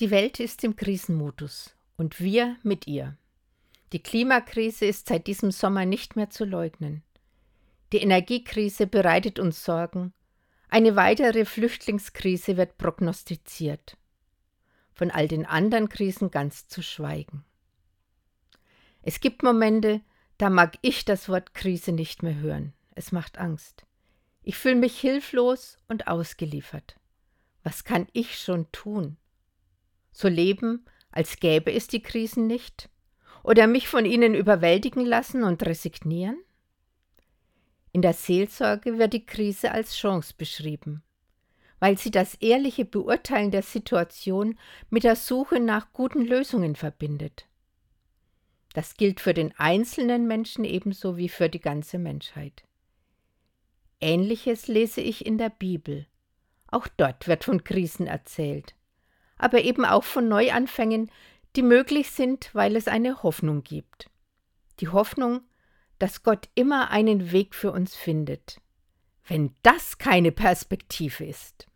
Die Welt ist im Krisenmodus und wir mit ihr. Die Klimakrise ist seit diesem Sommer nicht mehr zu leugnen. Die Energiekrise bereitet uns Sorgen. Eine weitere Flüchtlingskrise wird prognostiziert. Von all den anderen Krisen ganz zu schweigen. Es gibt Momente, da mag ich das Wort Krise nicht mehr hören. Es macht Angst. Ich fühle mich hilflos und ausgeliefert. Was kann ich schon tun? So leben, als gäbe es die Krisen nicht? Oder mich von ihnen überwältigen lassen und resignieren? In der Seelsorge wird die Krise als Chance beschrieben, weil sie das ehrliche Beurteilen der Situation mit der Suche nach guten Lösungen verbindet. Das gilt für den einzelnen Menschen ebenso wie für die ganze Menschheit. Ähnliches lese ich in der Bibel. Auch dort wird von Krisen erzählt aber eben auch von Neuanfängen, die möglich sind, weil es eine Hoffnung gibt. Die Hoffnung, dass Gott immer einen Weg für uns findet. Wenn das keine Perspektive ist.